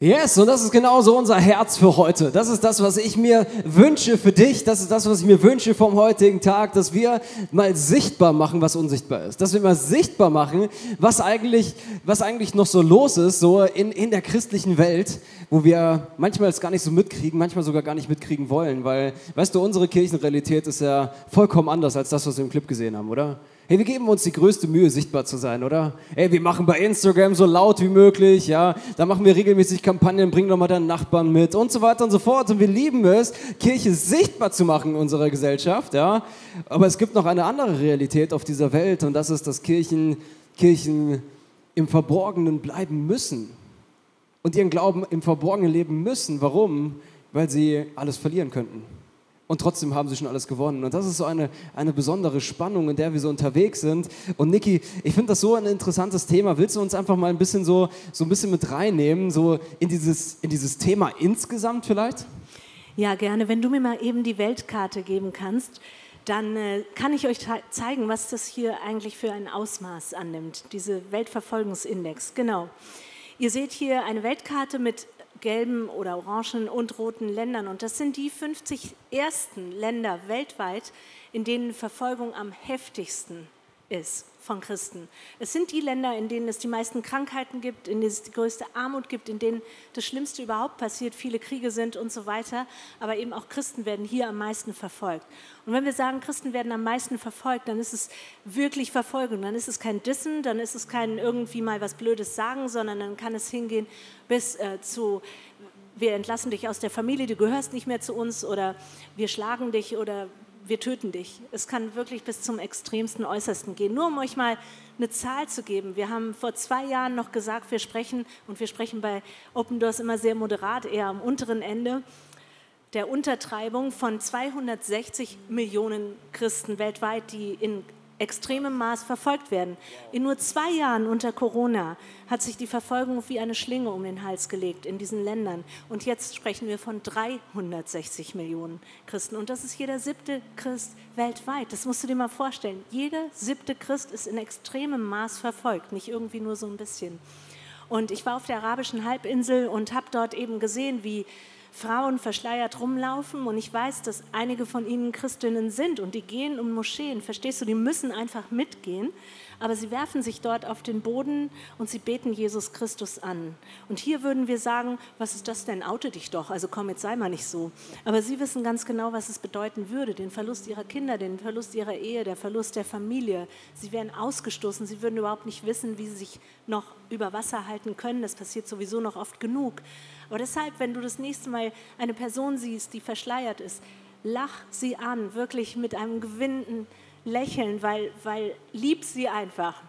Yes, und das ist genauso unser Herz für heute. Das ist das, was ich mir wünsche für dich. Das ist das, was ich mir wünsche vom heutigen Tag, dass wir mal sichtbar machen, was unsichtbar ist. Dass wir mal sichtbar machen, was eigentlich, was eigentlich noch so los ist, so in, in der christlichen Welt, wo wir manchmal es gar nicht so mitkriegen, manchmal sogar gar nicht mitkriegen wollen. Weil, weißt du, unsere Kirchenrealität ist ja vollkommen anders als das, was wir im Clip gesehen haben, oder? Hey, wir geben uns die größte Mühe, sichtbar zu sein, oder? Hey, wir machen bei Instagram so laut wie möglich, ja. Da machen wir regelmäßig Kampagnen, bringen doch mal deinen Nachbarn mit und so weiter und so fort. Und wir lieben es, Kirche sichtbar zu machen in unserer Gesellschaft, ja. Aber es gibt noch eine andere Realität auf dieser Welt und das ist, dass Kirchen, Kirchen im Verborgenen bleiben müssen und ihren Glauben im Verborgenen leben müssen. Warum? Weil sie alles verlieren könnten. Und trotzdem haben sie schon alles gewonnen. Und das ist so eine, eine besondere Spannung, in der wir so unterwegs sind. Und Niki, ich finde das so ein interessantes Thema. Willst du uns einfach mal ein bisschen so, so ein bisschen mit reinnehmen, so in dieses, in dieses Thema insgesamt vielleicht? Ja, gerne. Wenn du mir mal eben die Weltkarte geben kannst, dann äh, kann ich euch zeigen, was das hier eigentlich für ein Ausmaß annimmt, diese Weltverfolgungsindex. Genau. Ihr seht hier eine Weltkarte mit gelben oder orangen und roten Ländern. Und das sind die 50 ersten Länder weltweit, in denen Verfolgung am heftigsten ist von Christen. Es sind die Länder, in denen es die meisten Krankheiten gibt, in denen es die größte Armut gibt, in denen das Schlimmste überhaupt passiert, viele Kriege sind und so weiter. Aber eben auch Christen werden hier am meisten verfolgt. Und wenn wir sagen, Christen werden am meisten verfolgt, dann ist es wirklich Verfolgung. Dann ist es kein Dissen, dann ist es kein irgendwie mal was Blödes sagen, sondern dann kann es hingehen bis äh, zu wir entlassen dich aus der Familie, du gehörst nicht mehr zu uns oder wir schlagen dich oder wir töten dich. Es kann wirklich bis zum extremsten Äußersten gehen. Nur um euch mal eine Zahl zu geben. Wir haben vor zwei Jahren noch gesagt, wir sprechen, und wir sprechen bei Open Doors immer sehr moderat, eher am unteren Ende, der Untertreibung von 260 Millionen Christen weltweit, die in extremem Maß verfolgt werden. In nur zwei Jahren unter Corona hat sich die Verfolgung wie eine Schlinge um den Hals gelegt in diesen Ländern. Und jetzt sprechen wir von 360 Millionen Christen. Und das ist jeder siebte Christ weltweit. Das musst du dir mal vorstellen. Jeder siebte Christ ist in extremem Maß verfolgt, nicht irgendwie nur so ein bisschen. Und ich war auf der arabischen Halbinsel und habe dort eben gesehen, wie Frauen verschleiert rumlaufen und ich weiß, dass einige von ihnen Christinnen sind und die gehen um Moscheen, verstehst du, die müssen einfach mitgehen, aber sie werfen sich dort auf den Boden und sie beten Jesus Christus an. Und hier würden wir sagen, was ist das denn? Oute dich doch, also komm, jetzt sei mal nicht so. Aber sie wissen ganz genau, was es bedeuten würde, den Verlust ihrer Kinder, den Verlust ihrer Ehe, der Verlust der Familie. Sie wären ausgestoßen, sie würden überhaupt nicht wissen, wie sie sich noch über Wasser halten können. Das passiert sowieso noch oft genug. Aber deshalb, wenn du das nächste Mal eine Person siehst, die verschleiert ist, lach sie an, wirklich mit einem gewinnenden Lächeln, weil, weil lieb sie einfach.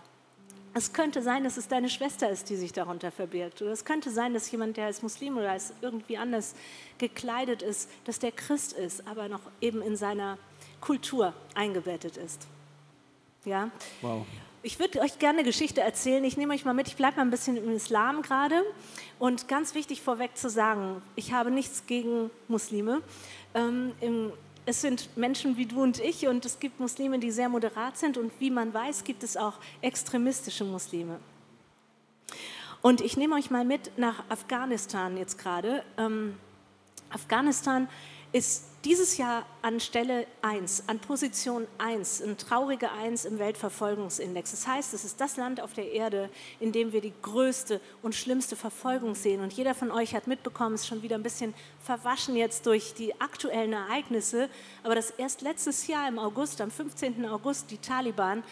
Es könnte sein, dass es deine Schwester ist, die sich darunter verbirgt. Oder es könnte sein, dass jemand, der als Muslim oder als irgendwie anders gekleidet ist, dass der Christ ist, aber noch eben in seiner Kultur eingebettet ist. Ja? Wow. Ich würde euch gerne eine Geschichte erzählen. Ich nehme euch mal mit. Ich bleibe mal ein bisschen im Islam gerade. Und ganz wichtig vorweg zu sagen, ich habe nichts gegen Muslime. Ähm, im, es sind Menschen wie du und ich und es gibt Muslime, die sehr moderat sind. Und wie man weiß, gibt es auch extremistische Muslime. Und ich nehme euch mal mit nach Afghanistan jetzt gerade. Ähm, Afghanistan ist dieses Jahr an Stelle 1, an Position 1, ein trauriger 1 im Weltverfolgungsindex. Das heißt, es ist das Land auf der Erde, in dem wir die größte und schlimmste Verfolgung sehen. Und jeder von euch hat mitbekommen, es ist schon wieder ein bisschen verwaschen jetzt durch die aktuellen Ereignisse, aber dass erst letztes Jahr im August, am 15. August, die Taliban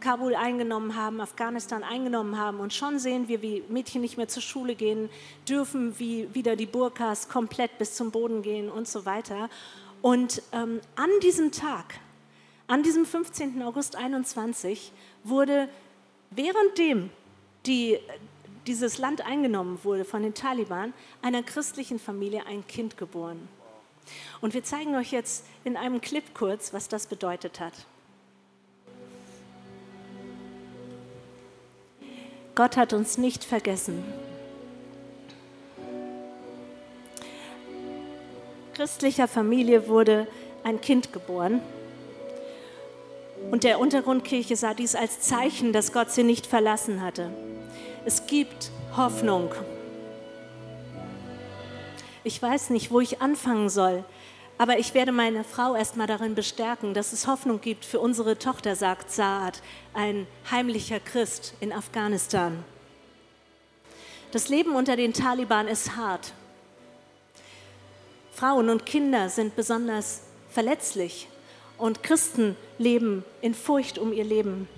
Kabul eingenommen haben, Afghanistan eingenommen haben. Und schon sehen wir, wie Mädchen nicht mehr zur Schule gehen dürfen, wie wieder die Burkas komplett bis zum Boden gehen und so weiter. Und ähm, an diesem Tag, an diesem 15. August 21, wurde währenddem die, dieses Land eingenommen wurde von den Taliban, einer christlichen Familie ein Kind geboren. Und wir zeigen euch jetzt in einem Clip kurz, was das bedeutet hat. Gott hat uns nicht vergessen. Christlicher Familie wurde ein Kind geboren. Und der Untergrundkirche sah dies als Zeichen, dass Gott sie nicht verlassen hatte. Es gibt Hoffnung. ich weiß nicht, wo ich anfangen soll. Aber ich werde meine Frau erstmal darin bestärken, dass es Hoffnung gibt für unsere Tochter, sagt Saad, ein heimlicher Christ in Afghanistan. Das Leben unter den Taliban ist hart. Frauen und Kinder sind besonders verletzlich und Christen leben in Furcht um ihr Leben.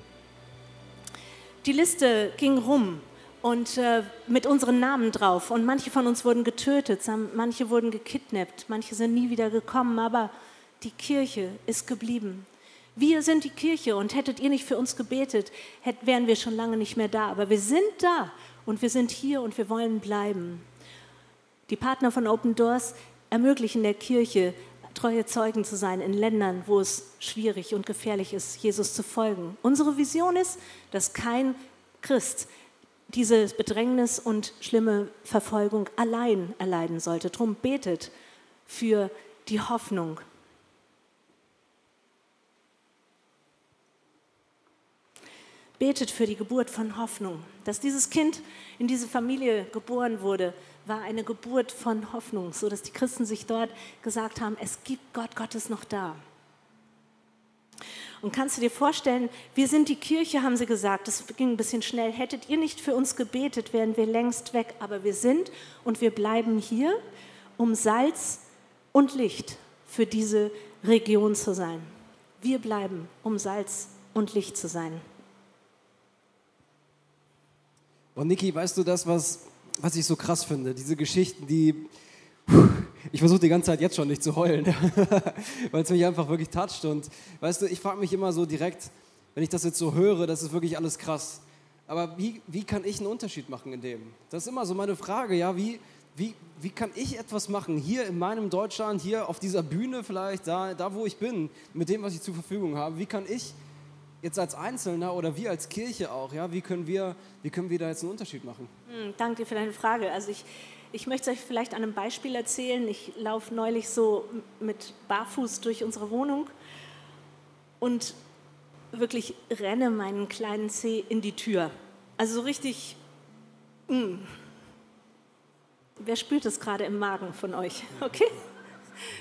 Die Liste ging rum und äh, mit unseren Namen drauf. Und manche von uns wurden getötet, manche wurden gekidnappt, manche sind nie wieder gekommen, aber die Kirche ist geblieben. Wir sind die Kirche und hättet ihr nicht für uns gebetet, hätt, wären wir schon lange nicht mehr da. Aber wir sind da und wir sind hier und wir wollen bleiben. Die Partner von Open Doors ermöglichen der Kirche, treue Zeugen zu sein in Ländern, wo es schwierig und gefährlich ist, Jesus zu folgen. Unsere Vision ist, dass kein Christ diese Bedrängnis und schlimme Verfolgung allein erleiden sollte. Drum betet für die Hoffnung. Betet für die Geburt von Hoffnung. Dass dieses Kind in diese Familie geboren wurde, war eine Geburt von Hoffnung, so dass die Christen sich dort gesagt haben, es gibt Gott, Gott ist noch da. Und kannst du dir vorstellen, wir sind die Kirche, haben sie gesagt, das ging ein bisschen schnell. Hättet ihr nicht für uns gebetet, wären wir längst weg. Aber wir sind und wir bleiben hier, um Salz und Licht für diese Region zu sein. Wir bleiben, um Salz und Licht zu sein. Und Niki, weißt du das, was, was ich so krass finde? Diese Geschichten, die ich versuche die ganze Zeit jetzt schon nicht zu heulen, weil es mich einfach wirklich toucht. Und weißt du, ich frage mich immer so direkt, wenn ich das jetzt so höre, das ist wirklich alles krass. Aber wie, wie kann ich einen Unterschied machen in dem? Das ist immer so meine Frage, ja, wie, wie, wie kann ich etwas machen hier in meinem Deutschland, hier auf dieser Bühne vielleicht, da, da wo ich bin, mit dem, was ich zur Verfügung habe, wie kann ich jetzt als Einzelner oder wir als Kirche auch, ja, wie können wir, wie können wir da jetzt einen Unterschied machen? Hm, danke für deine Frage. Also ich, ich möchte euch vielleicht an einem Beispiel erzählen. Ich laufe neulich so mit Barfuß durch unsere Wohnung und wirklich renne meinen kleinen Zeh in die Tür. Also so richtig. Mh. Hm. Wer spürt das gerade im Magen von euch? Okay?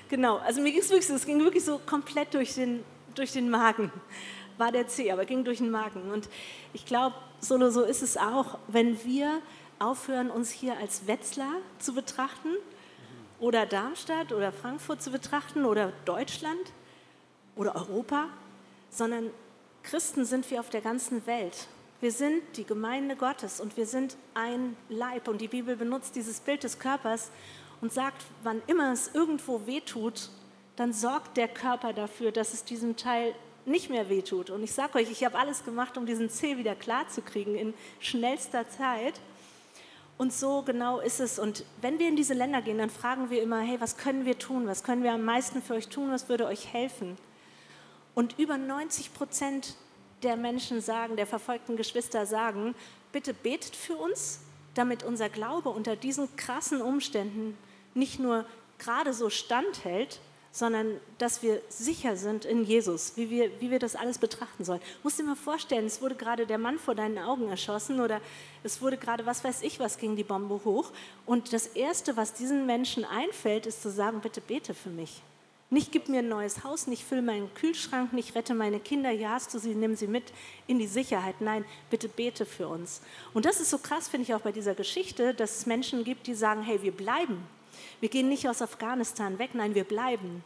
Genau, also mir ging es wirklich, es ging wirklich so komplett durch den, durch den Magen. War der Zeh, aber ging durch den Magen. Und ich glaube, so, so ist es auch, wenn wir aufhören, uns hier als Wetzlar zu betrachten oder Darmstadt oder Frankfurt zu betrachten oder Deutschland oder Europa, sondern Christen sind wir auf der ganzen Welt. Wir sind die Gemeinde Gottes und wir sind ein Leib. Und die Bibel benutzt dieses Bild des Körpers und sagt, wann immer es irgendwo wehtut, dann sorgt der Körper dafür, dass es diesem Teil nicht mehr wehtut. Und ich sage euch, ich habe alles gemacht, um diesen Zeh wieder klar zu kriegen in schnellster Zeit. Und so genau ist es. Und wenn wir in diese Länder gehen, dann fragen wir immer, hey, was können wir tun? Was können wir am meisten für euch tun? Was würde euch helfen? Und über 90 Prozent der Menschen sagen, der verfolgten Geschwister sagen, bitte betet für uns, damit unser Glaube unter diesen krassen Umständen nicht nur gerade so standhält, sondern dass wir sicher sind in Jesus, wie wir, wie wir das alles betrachten sollen. Musst dir mal vorstellen, es wurde gerade der Mann vor deinen Augen erschossen oder es wurde gerade, was weiß ich, was ging die Bombe hoch. Und das Erste, was diesen Menschen einfällt, ist zu sagen, bitte bete für mich. Nicht gib mir ein neues Haus, nicht füll meinen Kühlschrank, nicht rette meine Kinder, ja hast du sie, nimm sie mit in die Sicherheit. Nein, bitte bete für uns. Und das ist so krass, finde ich auch bei dieser Geschichte, dass es Menschen gibt, die sagen, hey, wir bleiben wir gehen nicht aus Afghanistan weg, nein, wir bleiben.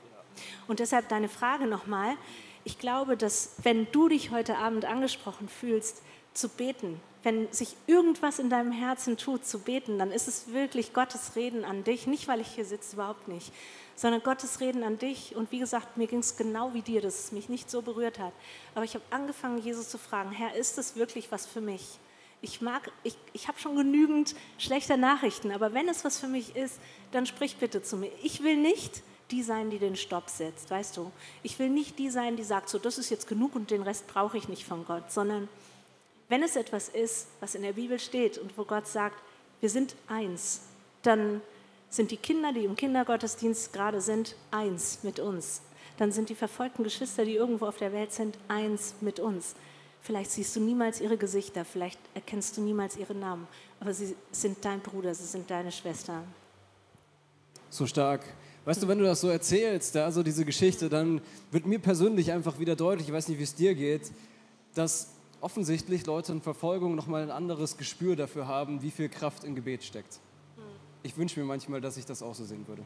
Und deshalb deine Frage nochmal. Ich glaube, dass wenn du dich heute Abend angesprochen fühlst, zu beten, wenn sich irgendwas in deinem Herzen tut, zu beten, dann ist es wirklich Gottes Reden an dich. Nicht, weil ich hier sitze, überhaupt nicht, sondern Gottes Reden an dich. Und wie gesagt, mir ging es genau wie dir, dass es mich nicht so berührt hat. Aber ich habe angefangen, Jesus zu fragen, Herr, ist es wirklich was für mich? Ich mag, ich, ich habe schon genügend schlechter Nachrichten, aber wenn es was für mich ist, dann sprich bitte zu mir. Ich will nicht die sein, die den Stopp setzt, weißt du. Ich will nicht die sein, die sagt, so, das ist jetzt genug und den Rest brauche ich nicht von Gott, sondern wenn es etwas ist, was in der Bibel steht und wo Gott sagt, wir sind eins, dann sind die Kinder, die im Kindergottesdienst gerade sind, eins mit uns. Dann sind die verfolgten Geschwister, die irgendwo auf der Welt sind, eins mit uns. Vielleicht siehst du niemals ihre Gesichter, vielleicht erkennst du niemals ihre Namen, aber sie sind dein Bruder, sie sind deine Schwester. So stark. Weißt du, wenn du das so erzählst, ja, so diese Geschichte, dann wird mir persönlich einfach wieder deutlich, ich weiß nicht, wie es dir geht, dass offensichtlich Leute in Verfolgung nochmal ein anderes Gespür dafür haben, wie viel Kraft in Gebet steckt. Ich wünsche mir manchmal, dass ich das auch so sehen würde.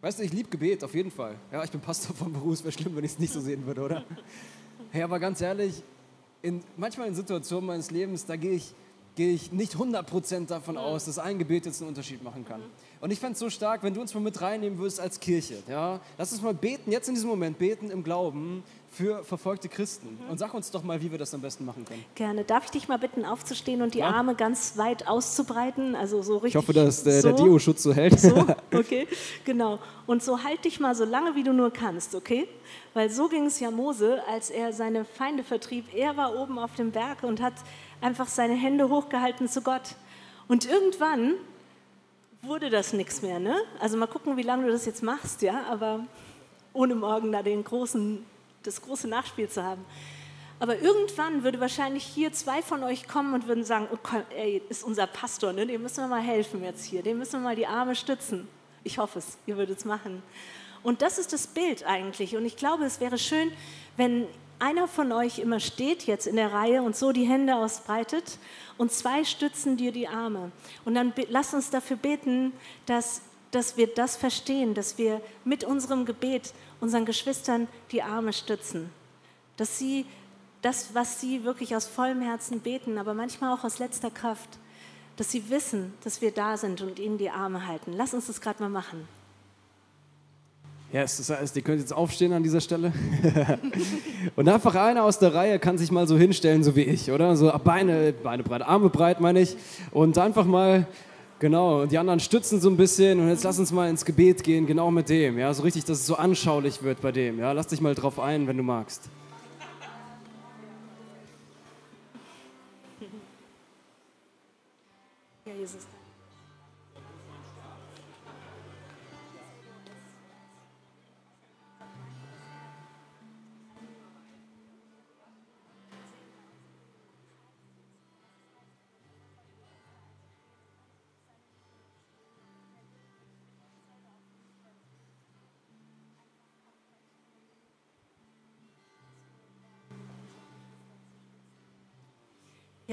Weißt du, ich liebe Gebet, auf jeden Fall. Ja, ich bin Pastor vom Beruf, es wäre schlimm, wenn ich es nicht so sehen würde, oder? Hey, aber ganz ehrlich, in, manchmal in Situationen meines Lebens, da gehe ich, gehe ich nicht 100% davon aus, dass ein Gebet jetzt einen Unterschied machen kann. Und ich fände es so stark, wenn du uns mal mit reinnehmen würdest als Kirche. Ja? Lass uns mal beten, jetzt in diesem Moment beten im Glauben für verfolgte Christen. Und sag uns doch mal, wie wir das am besten machen können. Gerne. Darf ich dich mal bitten, aufzustehen und die Ja. Arme ganz weit auszubreiten? Also so richtig. Ich hoffe, dass der, der so. Deo-Schutz so hält. So, okay, genau. Und so halt dich mal so lange, wie du nur kannst, okay? Weil so ging es ja Mose, als er seine Feinde vertrieb. Er war oben auf dem Berg und hat einfach seine Hände hochgehalten zu Gott. Und irgendwann wurde das nichts mehr, ne? Also mal gucken, wie lange du das jetzt machst, ja? Aber ohne morgen da den großen, das große Nachspiel zu haben. Aber irgendwann würde wahrscheinlich hier zwei von euch kommen und würden sagen, oh, komm, ey, ist unser Pastor, ne? dem müssen wir mal helfen jetzt hier, dem müssen wir mal die Arme stützen. Ich hoffe es, ihr würdet es machen. Und das ist das Bild eigentlich. Und ich glaube, es wäre schön, wenn einer von euch immer steht jetzt in der Reihe und so die Hände ausbreitet und zwei stützen dir die Arme. Und dann lasst uns dafür beten, dass, dass wir das verstehen, dass wir mit unserem Gebet unseren Geschwistern die Arme stützen. Dass sie das, was sie wirklich aus vollem Herzen beten, aber manchmal auch aus letzter Kraft, dass sie wissen, dass wir da sind und ihnen die Arme halten. Lass uns das gerade mal machen. Yes, das heißt, ihr könnt jetzt aufstehen an dieser Stelle. und einfach einer aus der Reihe kann sich mal so hinstellen, so wie ich, oder? So Beine, Beine breit, Arme breit, meine ich. Und einfach mal, genau, und die anderen stützen so ein bisschen. Und jetzt lass uns mal ins Gebet gehen, genau mit dem. Ja, so richtig, dass es so anschaulich wird bei dem. Ja, lass dich mal drauf ein, wenn du magst. Ja, Jesus.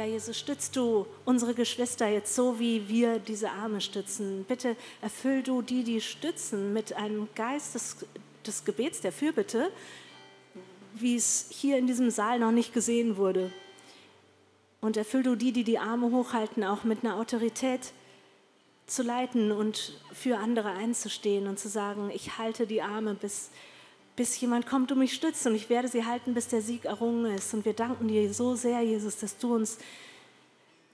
Ja, Jesus, stützt du unsere Geschwister jetzt so, wie wir diese Arme stützen. Bitte erfüll du die, die stützen, mit einem Geist des, des Gebets, der Fürbitte, wie es hier in diesem Saal noch nicht gesehen wurde. Und erfüll du die, die die Arme hochhalten, auch mit einer Autorität zu leiten und für andere einzustehen und zu sagen, ich halte die Arme, bis, bis jemand kommt und mich stützt und ich werde sie halten, bis der Sieg errungen ist. Und wir danken dir so sehr, Jesus, dass du uns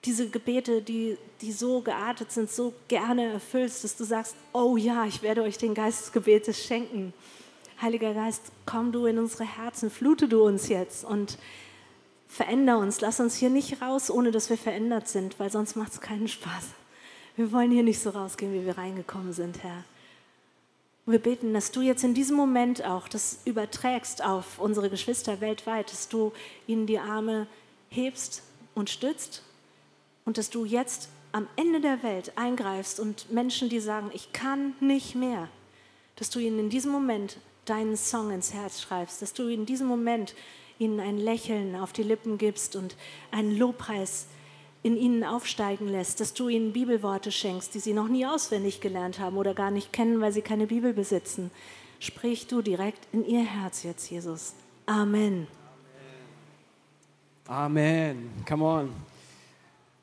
diese Gebete, die, die so geartet sind, so gerne erfüllst, dass du sagst, oh ja, ich werde euch den Geist des Gebetes schenken. Heiliger Geist, komm du in unsere Herzen, flute du uns jetzt und veränder uns. Lass uns hier nicht raus, ohne dass wir verändert sind, weil sonst macht es keinen Spaß. Wir wollen hier nicht so rausgehen, wie wir reingekommen sind, Herr. Und wir beten, dass du jetzt in diesem Moment auch das überträgst auf unsere Geschwister weltweit, dass du ihnen die Arme hebst und stützt und dass du jetzt am Ende der Welt eingreifst und Menschen, die sagen, ich kann nicht mehr, dass du ihnen in diesem Moment deinen Song ins Herz schreibst, dass du in diesem Moment ihnen ein Lächeln auf die Lippen gibst und einen Lobpreis in ihnen aufsteigen lässt, dass du ihnen Bibelworte schenkst, die sie noch nie auswendig gelernt haben oder gar nicht kennen, weil sie keine Bibel besitzen. Sprich du direkt in ihr Herz jetzt, Jesus. Amen. Amen. Come on.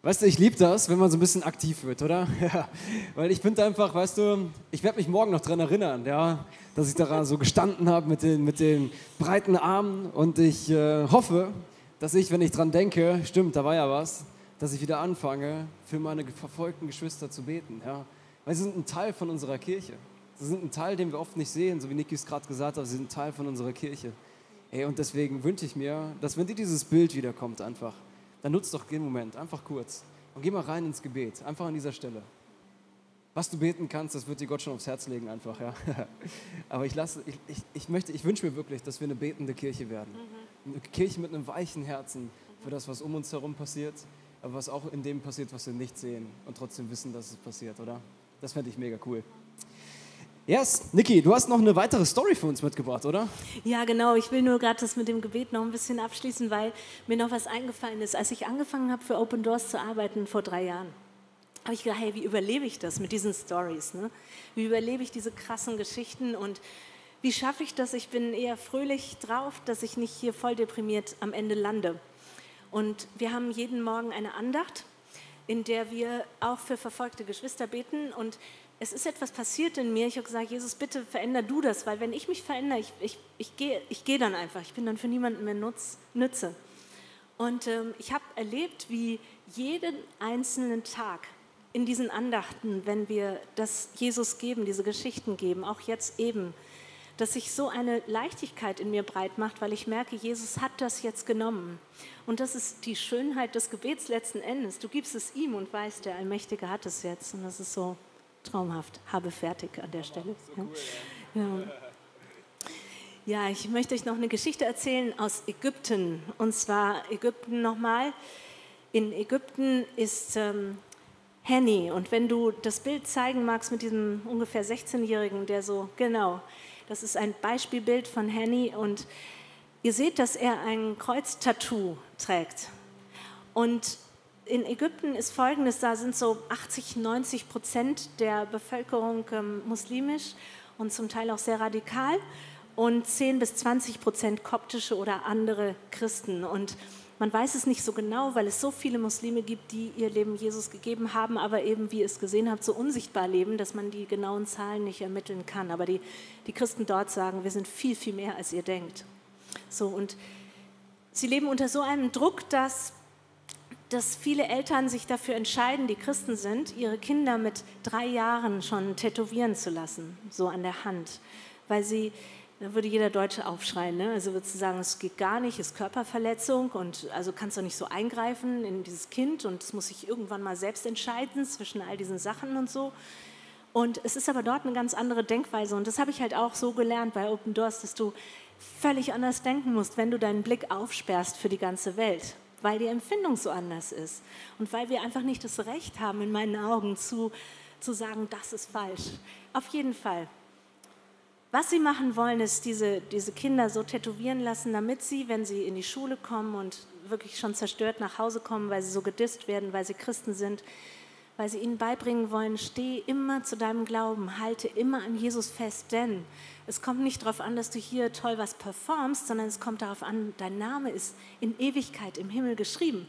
Weißt du, ich liebe das, wenn man so ein bisschen aktiv wird, oder? Ja. Weil ich finde einfach, weißt du, ich werde mich morgen noch daran erinnern, ja, dass ich daran so gestanden habe mit den, mit den breiten Armen und ich äh, hoffe, dass ich, wenn ich dran denke, stimmt, da war ja was, dass ich wieder anfange, für meine verfolgten Geschwister zu beten, ja. Weil sie sind ein Teil von unserer Kirche. Sie sind ein Teil, den wir oft nicht sehen, so wie Niki es gerade gesagt hat, sie sind ein Teil von unserer Kirche. Ey, und deswegen wünsche ich mir, dass wenn dir dieses Bild wiederkommt, einfach, dann nutzt doch den Moment, einfach kurz. Und geh mal rein ins Gebet, einfach an dieser Stelle. Was du beten kannst, das wird dir Gott schon aufs Herz legen, einfach, ja. Aber ich, lasse, ich, ich, ich, möchte, ich wünsche mir wirklich, dass wir eine betende Kirche werden. Eine Kirche mit einem weichen Herzen für das, was um uns herum passiert, aber was auch in dem passiert, was wir nicht sehen und trotzdem wissen, dass es passiert, oder? Das fände ich mega cool. Yes, Niki, du hast noch eine weitere Story für uns mitgebracht, oder? Ja, genau. Ich will nur gerade das mit dem Gebet noch ein bisschen abschließen, weil mir noch was eingefallen ist. Als ich angefangen habe, für Open Doors zu arbeiten vor drei Jahren, habe ich gedacht, hey, wie überlebe ich das mit diesen Stories? Ne? Wie überlebe ich diese krassen Geschichten und wie schaffe ich das? Ich bin eher fröhlich drauf, dass ich nicht hier voll deprimiert am Ende lande. Und wir haben jeden Morgen eine Andacht, in der wir auch für verfolgte Geschwister beten. Und es ist etwas passiert in mir. Ich habe gesagt, Jesus, bitte veränder du das, weil wenn ich mich verändere, ich, ich, ich gehe ich geh dann einfach. Ich bin dann für niemanden mehr nutz, Nütze. Und ähm, ich habe erlebt, wie jeden einzelnen Tag in diesen Andachten, wenn wir das Jesus geben, diese Geschichten geben, auch jetzt eben, dass sich so eine Leichtigkeit in mir breit macht, weil ich merke, Jesus hat das jetzt genommen. Und das ist die Schönheit des Gebets letzten Endes. Du gibst es ihm und weißt, der Allmächtige hat es jetzt. Und das ist so traumhaft. Habe fertig an der Stelle. Ja. ja. ich möchte euch noch eine Geschichte erzählen aus Ägypten. Und zwar Ägypten nochmal. In Ägypten ist ähm, Henny. Und wenn du das Bild zeigen magst mit diesem ungefähr 16-Jährigen, der so, genau, das ist ein Beispielbild von Henny und ihr seht, dass er ein Kreuztattoo trägt. Und in Ägypten ist Folgendes, da sind so 80, 90 Prozent der Bevölkerung ähm, muslimisch und zum Teil auch sehr radikal und 10 bis 20 Prozent koptische oder andere Christen. Und man weiß es nicht so genau, weil es so viele Muslime gibt, die ihr Leben Jesus gegeben haben, aber eben, wie ihr es gesehen habt, so unsichtbar leben, dass man die genauen Zahlen nicht ermitteln kann. Aber die, die Christen dort sagen, wir sind viel, viel mehr, als ihr denkt. So, und sie leben unter so einem Druck, dass, dass viele Eltern sich dafür entscheiden, die Christen sind, ihre Kinder mit drei Jahren schon tätowieren zu lassen, so an der Hand, weil sie da würde jeder Deutsche aufschreien. Ne? Also würdest du sagen, es geht gar nicht, ist Körperverletzung und also kannst du nicht so eingreifen in dieses Kind und es muss sich irgendwann mal selbst entscheiden zwischen all diesen Sachen und so. Und es ist aber dort eine ganz andere Denkweise und das habe ich halt auch so gelernt bei Open Doors, dass du völlig anders denken musst, wenn du deinen Blick aufsperrst für die ganze Welt, weil die Empfindung so anders ist und weil wir einfach nicht das Recht haben, in meinen Augen zu, zu sagen, das ist falsch. Auf jeden Fall. Was sie machen wollen, ist diese, diese Kinder so tätowieren lassen, damit sie, wenn sie in die Schule kommen und wirklich schon zerstört nach Hause kommen, weil sie so gedisst werden, weil sie Christen sind, weil sie ihnen beibringen wollen, steh immer zu deinem Glauben, halte immer an Jesus fest, denn es kommt nicht darauf an, dass du hier toll was performst, sondern es kommt darauf an, dein Name ist in Ewigkeit im Himmel geschrieben.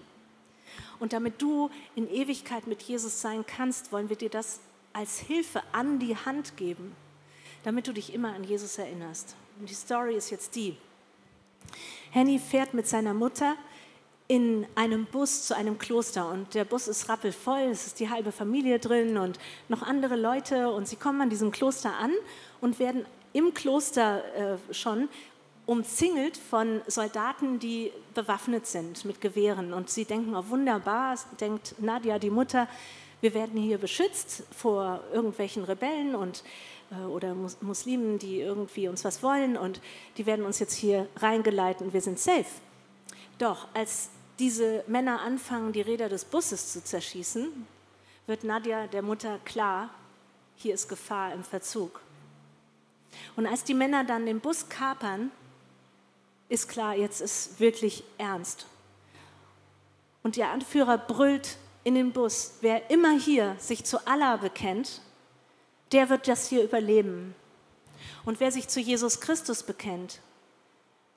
Und damit du in Ewigkeit mit Jesus sein kannst, wollen wir dir das als Hilfe an die Hand geben damit du dich immer an Jesus erinnerst. Und die Story ist jetzt die. Henny fährt mit seiner Mutter in einem Bus zu einem Kloster und der Bus ist rappelvoll, es ist die halbe Familie drin und noch andere Leute und sie kommen an diesem Kloster an und werden im Kloster äh, schon umzingelt von Soldaten, die bewaffnet sind mit Gewehren und sie denken, oh wunderbar, denkt Nadia, die Mutter, wir werden hier beschützt vor irgendwelchen Rebellen und äh, oder Muslimen, die irgendwie uns was wollen und die werden uns jetzt hier reingeleitet und wir sind safe. Doch als diese Männer anfangen, die Räder des Busses zu zerschießen, wird Nadja, der Mutter, klar, hier ist Gefahr im Verzug. Und als die Männer dann den Bus kapern, ist klar, jetzt ist wirklich ernst. Und der Anführer brüllt in den Bus, wer immer hier sich zu Allah bekennt, der wird das hier überleben. Und wer sich zu Jesus Christus bekennt,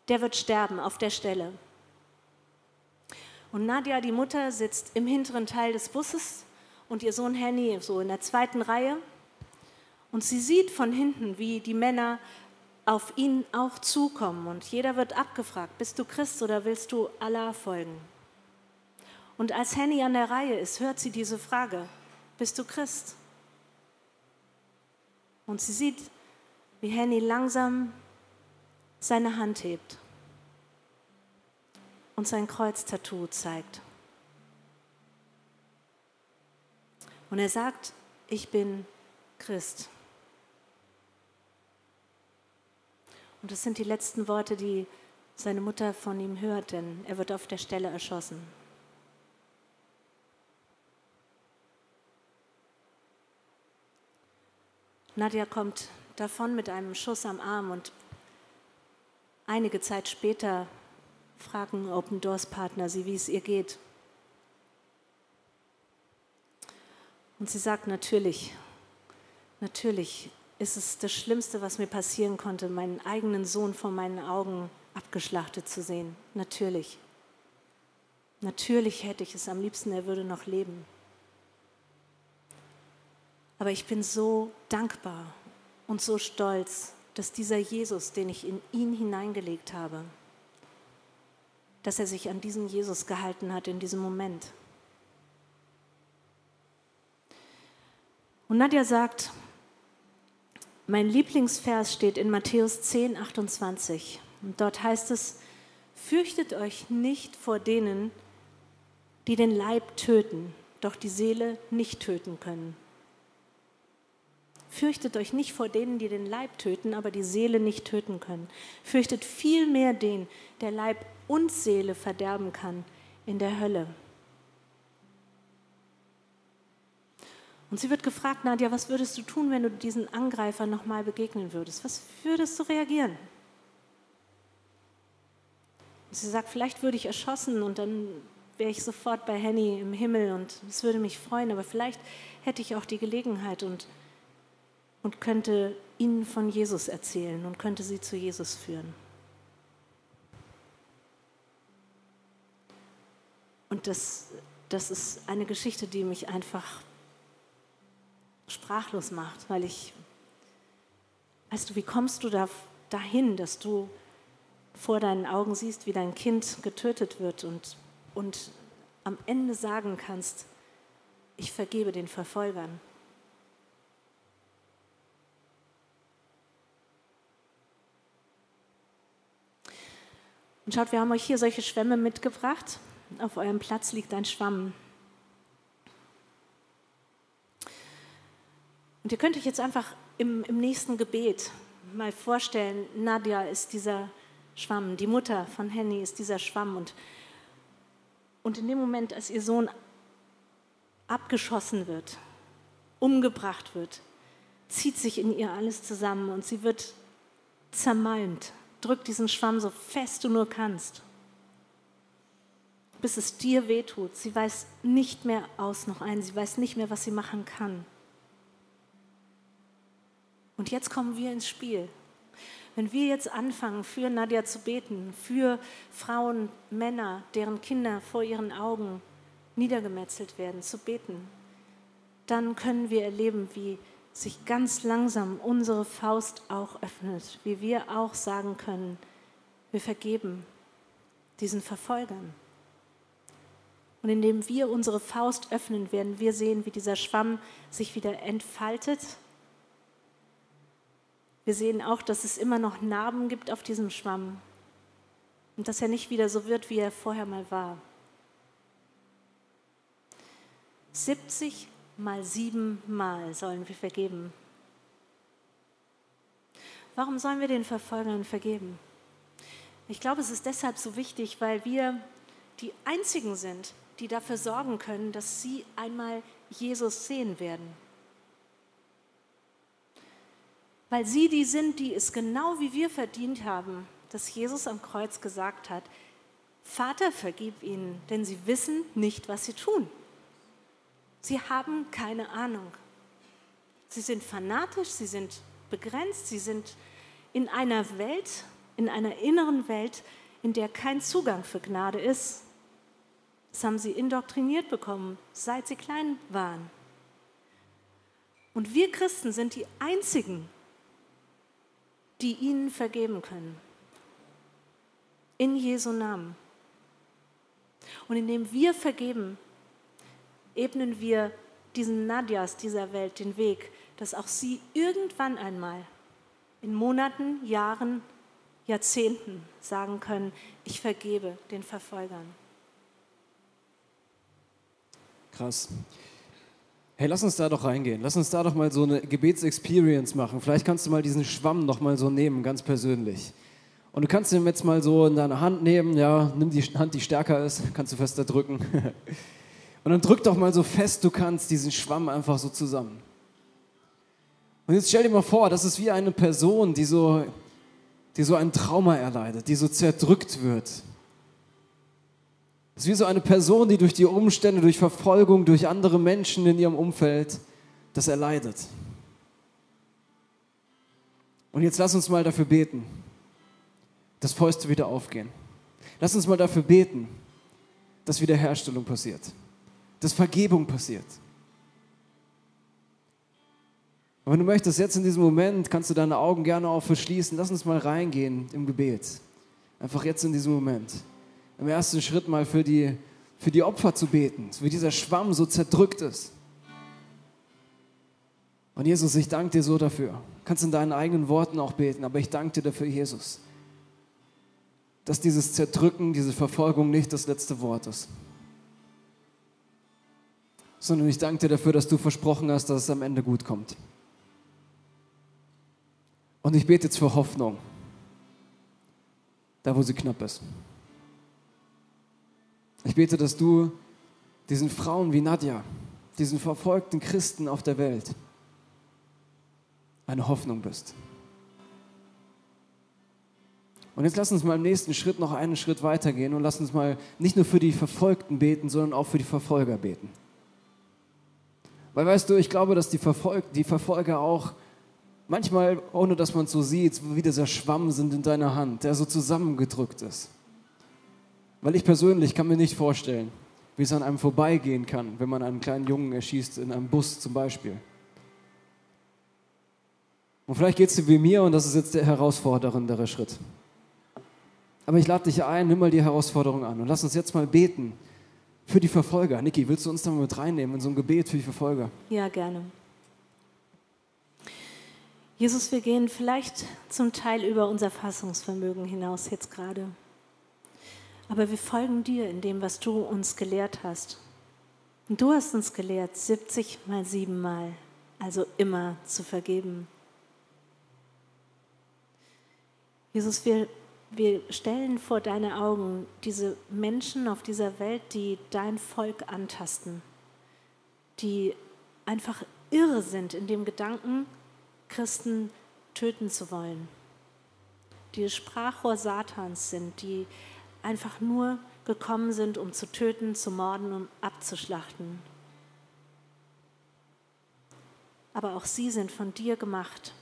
der wird sterben auf der Stelle. Und Nadja, die Mutter, sitzt im hinteren Teil des Busses und ihr Sohn Henny so in der zweiten Reihe. Und sie sieht von hinten, wie die Männer auf ihn auch zukommen. Und jeder wird abgefragt, bist du Christ oder willst du Allah folgen? Und als Henny an der Reihe ist, hört sie diese Frage, bist du Christ? Und sie sieht, wie Henny langsam seine Hand hebt und sein Kreuztattoo zeigt. Und er sagt, ich bin Christ. Und das sind die letzten Worte, die seine Mutter von ihm hört, denn er wird auf der Stelle erschossen. Nadja kommt davon mit einem Schuss am Arm und einige Zeit später fragen Open Doors Partner sie, wie es ihr geht. Und sie sagt natürlich, natürlich ist es das Schlimmste, was mir passieren konnte, meinen eigenen Sohn vor meinen Augen abgeschlachtet zu sehen. Natürlich. Natürlich hätte ich es am liebsten, er würde noch leben. Aber ich bin so dankbar und so stolz, dass dieser Jesus, den ich in ihn hineingelegt habe, dass er sich an diesen Jesus gehalten hat in diesem Moment. Und Nadja sagt, mein Lieblingsvers steht in Matthäus 10, 28. Und dort heißt es, fürchtet euch nicht vor denen, die den Leib töten, doch die Seele nicht töten können. Fürchtet euch nicht vor denen, die den Leib töten, aber die Seele nicht töten können. Fürchtet vielmehr den, der Leib und Seele verderben kann in der Hölle. Und sie wird gefragt, Nadja, was würdest du tun, wenn du diesen Angreifer nochmal begegnen würdest? Was würdest du reagieren? Und sie sagt, vielleicht würde ich erschossen und dann wäre ich sofort bei Henny im Himmel und es würde mich freuen, aber vielleicht hätte ich auch die Gelegenheit und, und könnte ihnen von Jesus erzählen und könnte sie zu Jesus führen. Und das, das ist eine Geschichte, die mich einfach sprachlos macht, weil ich, weißt du, wie kommst du da, dahin, dass du vor deinen Augen siehst, wie dein Kind getötet wird und, und am Ende sagen kannst, ich vergebe den Verfolgern. Und schaut, wir haben euch hier solche Schwämme mitgebracht. Auf eurem Platz liegt ein Schwamm. Und ihr könnt euch jetzt einfach im, im nächsten Gebet mal vorstellen, Nadja ist dieser Schwamm, die Mutter von Henny ist dieser Schwamm. Und, und in dem Moment, als ihr Sohn abgeschossen wird, umgebracht wird, zieht sich in ihr alles zusammen und sie wird zermalmt. Drück diesen Schwamm so fest du nur kannst, bis es dir wehtut. Sie weiß nicht mehr aus noch ein, sie weiß nicht mehr, was sie machen kann. Und jetzt kommen wir ins Spiel. Wenn wir jetzt anfangen, für Nadja zu beten, für Frauen, Männer, deren Kinder vor ihren Augen niedergemetzelt werden, zu beten, dann können wir erleben, wie sich ganz langsam unsere Faust auch öffnet, wie wir auch sagen können, wir vergeben diesen Verfolgern. Und indem wir unsere Faust öffnen, werden wir sehen, wie dieser Schwamm sich wieder entfaltet wir sehen auch, dass es immer noch Narben gibt auf diesem Schwamm und dass er nicht wieder so wird, wie er vorher mal war. 70 mal 7 Mal sollen wir vergeben. Warum sollen wir den Verfolgern vergeben? Ich glaube, es ist deshalb so wichtig, weil wir die Einzigen sind, die dafür sorgen können, dass sie einmal Jesus sehen werden weil sie die sind, die es genau wie wir verdient haben, dass Jesus am Kreuz gesagt hat, Vater, vergib ihnen, denn sie wissen nicht, was sie tun. Sie haben keine Ahnung. Sie sind fanatisch, sie sind begrenzt, sie sind in einer Welt, in einer inneren Welt, in der kein Zugang für Gnade ist. Das haben sie indoktriniert bekommen, seit sie klein waren. Und wir Christen sind die Einzigen, die ihnen vergeben können. In Jesu Namen. Und indem wir vergeben, ebnen wir diesen Nadjas dieser Welt den Weg, dass auch sie irgendwann einmal in Monaten, Jahren, Jahrzehnten sagen können, ich vergebe den Verfolgern. Krass. Hey, lass uns da doch reingehen. Lass uns da doch mal so eine Gebetsexperience machen. Vielleicht kannst du mal diesen Schwamm noch mal so nehmen, ganz persönlich. Und du kannst ihn jetzt mal so in deine Hand nehmen. Ja, nimm die Hand, die stärker ist. Kannst du fester drücken. Und dann drück doch mal so fest du kannst diesen Schwamm einfach so zusammen. Und jetzt stell dir mal vor, das ist wie eine Person, die so, die so ein Trauma erleidet, die so zerdrückt wird. Das ist wie so eine Person, die durch die Umstände, durch Verfolgung, durch andere Menschen in ihrem Umfeld das erleidet. Und jetzt lass uns mal dafür beten, dass Fäuste wieder aufgehen. Lass uns mal dafür beten, dass Wiederherstellung passiert, dass Vergebung passiert. Und wenn du möchtest, jetzt in diesem Moment kannst du deine Augen gerne auch verschließen. Lass uns mal reingehen im Gebet. Einfach jetzt in diesem Moment. Im ersten Schritt mal für die, für die Opfer zu beten, wie dieser Schwamm so zerdrückt ist. Und Jesus, ich danke dir so dafür. Du kannst in deinen eigenen Worten auch beten, aber ich danke dir dafür, Jesus, dass dieses Zerdrücken, diese Verfolgung nicht das letzte Wort ist. Sondern ich danke dir dafür, dass du versprochen hast, dass es am Ende gut kommt. Und ich bete jetzt für Hoffnung, da wo sie knapp ist. Ich bete, dass du diesen Frauen wie Nadja, diesen verfolgten Christen auf der Welt, eine Hoffnung bist. Und jetzt lass uns mal im nächsten Schritt noch einen Schritt weitergehen und lass uns mal nicht nur für die Verfolgten beten, sondern auch für die Verfolger beten. Weil weißt du, ich glaube, dass die, Verfolg die Verfolger auch manchmal, ohne dass man es so sieht, wie dieser Schwamm sind in deiner Hand, der so zusammengedrückt ist. Weil ich persönlich kann mir nicht vorstellen, wie es an einem vorbeigehen kann, wenn man einen kleinen Jungen erschießt, in einem Bus zum Beispiel. Und vielleicht geht es dir wie mir und das ist jetzt der herausforderndere Schritt. Aber ich lade dich ein, nimm mal die Herausforderung an und lass uns jetzt mal beten für die Verfolger. Niki, willst du uns da mal mit reinnehmen in so ein Gebet für die Verfolger? Ja, gerne. Jesus, wir gehen vielleicht zum Teil über unser Fassungsvermögen hinaus jetzt gerade. Aber wir folgen dir in dem, was du uns gelehrt hast. Und du hast uns gelehrt, 70 mal 7 mal, also immer zu vergeben. Jesus, wir, wir stellen vor deine Augen diese Menschen auf dieser Welt, die dein Volk antasten, die einfach irre sind in dem Gedanken, Christen töten zu wollen, die Sprachrohr Satans sind, die einfach nur gekommen sind, um zu töten, zu morden und abzuschlachten. Aber auch sie sind von dir gemacht.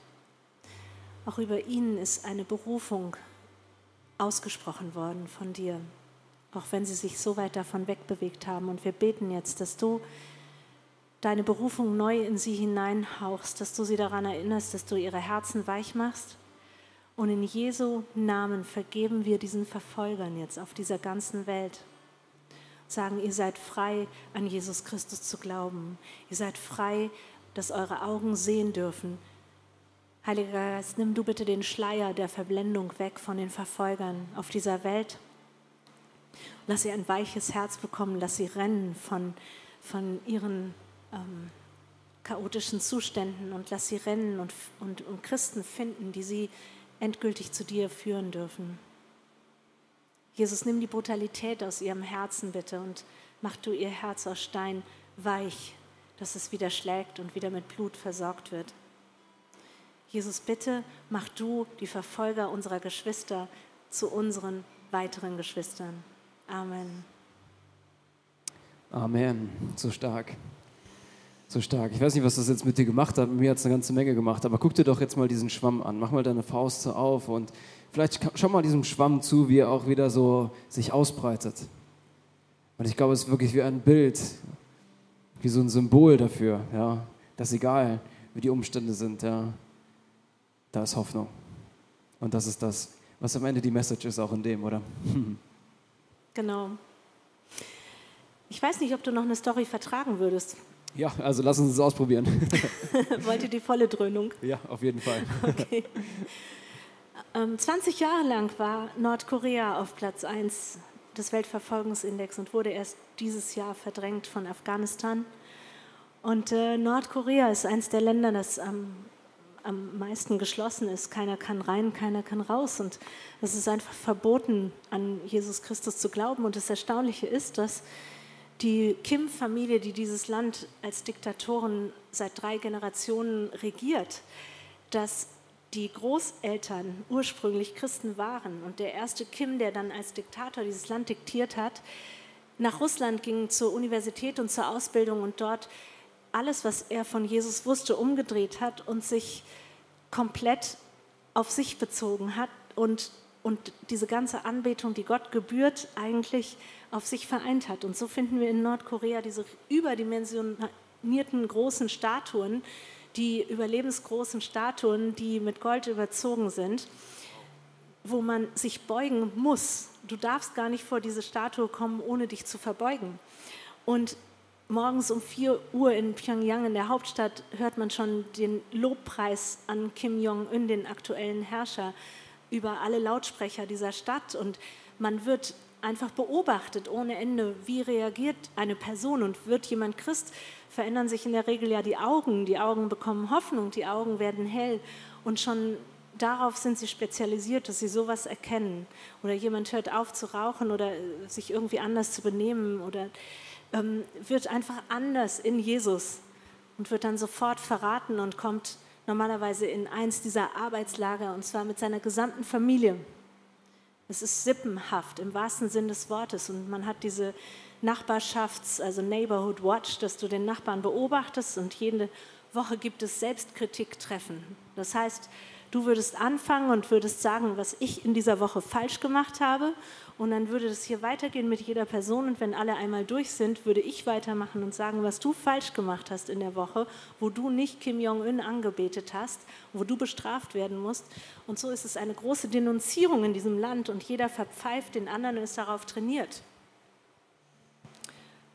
Auch über ihnen ist eine Berufung ausgesprochen worden von dir, auch wenn sie sich so weit davon wegbewegt haben. Und wir beten jetzt, dass du deine Berufung neu in sie hineinhauchst, dass du sie daran erinnerst, dass du ihre Herzen weich machst. Und in Jesu Namen vergeben wir diesen Verfolgern jetzt auf dieser ganzen Welt. Sagen, ihr seid frei, an Jesus Christus zu glauben. Ihr seid frei, dass eure Augen sehen dürfen. Heiliger Geist, nimm du bitte den Schleier der Verblendung weg von den Verfolgern auf dieser Welt. Lass sie ein weiches Herz bekommen, lass sie rennen von, von ihren ähm, chaotischen Zuständen und lass sie rennen und, und, und Christen finden, die sie endgültig zu dir führen dürfen. Jesus, nimm die Brutalität aus ihrem Herzen bitte und mach du ihr Herz aus Stein weich, dass es wieder schlägt und wieder mit Blut versorgt wird. Jesus, bitte mach du die Verfolger unserer Geschwister zu unseren weiteren Geschwistern. Amen. Amen. So stark. So stark. Ich weiß nicht, was das jetzt mit dir gemacht hat. Mir hat es eine ganze Menge gemacht. Aber guck dir doch jetzt mal diesen Schwamm an. Mach mal deine Faust so auf und vielleicht schau mal diesem Schwamm zu, wie er auch wieder so sich ausbreitet. Und ich glaube, es ist wirklich wie ein Bild, wie so ein Symbol dafür, ja, dass egal, wie die Umstände sind, ja, da ist Hoffnung. Und das ist das, was am Ende die Message ist, auch in dem, oder? Genau. Ich weiß nicht, ob du noch eine Story vertragen würdest. Ja, also lass uns es ausprobieren. Wollt ihr die volle Dröhnung? Ja, auf jeden Fall. Okay. Ähm, 20 Jahre lang war Nordkorea auf Platz 1 des Weltverfolgungsindex und wurde erst dieses Jahr verdrängt von Afghanistan. Und äh, Nordkorea ist eines der Länder, das am, am meisten geschlossen ist. Keiner kann rein, keiner kann raus. Und es ist einfach verboten, an Jesus Christus zu glauben. Und das Erstaunliche ist, dass die Kim-Familie, die dieses Land als Diktatoren seit drei Generationen regiert, dass die Großeltern ursprünglich Christen waren und der erste Kim, der dann als Diktator dieses Land diktiert hat, nach Russland ging zur Universität und zur Ausbildung und dort alles, was er von Jesus wusste, umgedreht hat und sich komplett auf sich bezogen hat und, und diese ganze Anbetung, die Gott gebührt, eigentlich auf sich vereint hat. Und so finden wir in Nordkorea diese überdimensionierten großen Statuen, die überlebensgroßen Statuen, die mit Gold überzogen sind, wo man sich beugen muss. Du darfst gar nicht vor diese Statue kommen, ohne dich zu verbeugen. Und morgens um 4 Uhr in Pyongyang, in der Hauptstadt, hört man schon den Lobpreis an Kim Jong-un, den aktuellen Herrscher, über alle Lautsprecher dieser Stadt. Und man wird einfach beobachtet ohne Ende, wie reagiert eine Person und wird jemand Christ, verändern sich in der Regel ja die Augen. Die Augen bekommen Hoffnung, die Augen werden hell und schon darauf sind sie spezialisiert, dass sie sowas erkennen. Oder jemand hört auf zu rauchen oder sich irgendwie anders zu benehmen oder ähm, wird einfach anders in Jesus und wird dann sofort verraten und kommt normalerweise in eins dieser Arbeitslager und zwar mit seiner gesamten Familie. Es ist sippenhaft im wahrsten Sinn des Wortes und man hat diese Nachbarschafts-, also Neighborhood Watch, dass du den Nachbarn beobachtest und jede Woche gibt es Selbstkritik-Treffen. Das heißt, du würdest anfangen und würdest sagen, was ich in dieser Woche falsch gemacht habe und dann würde das hier weitergehen mit jeder Person. Und wenn alle einmal durch sind, würde ich weitermachen und sagen, was du falsch gemacht hast in der Woche, wo du nicht Kim Jong-un angebetet hast, wo du bestraft werden musst. Und so ist es eine große Denunzierung in diesem Land und jeder verpfeift den anderen und ist darauf trainiert.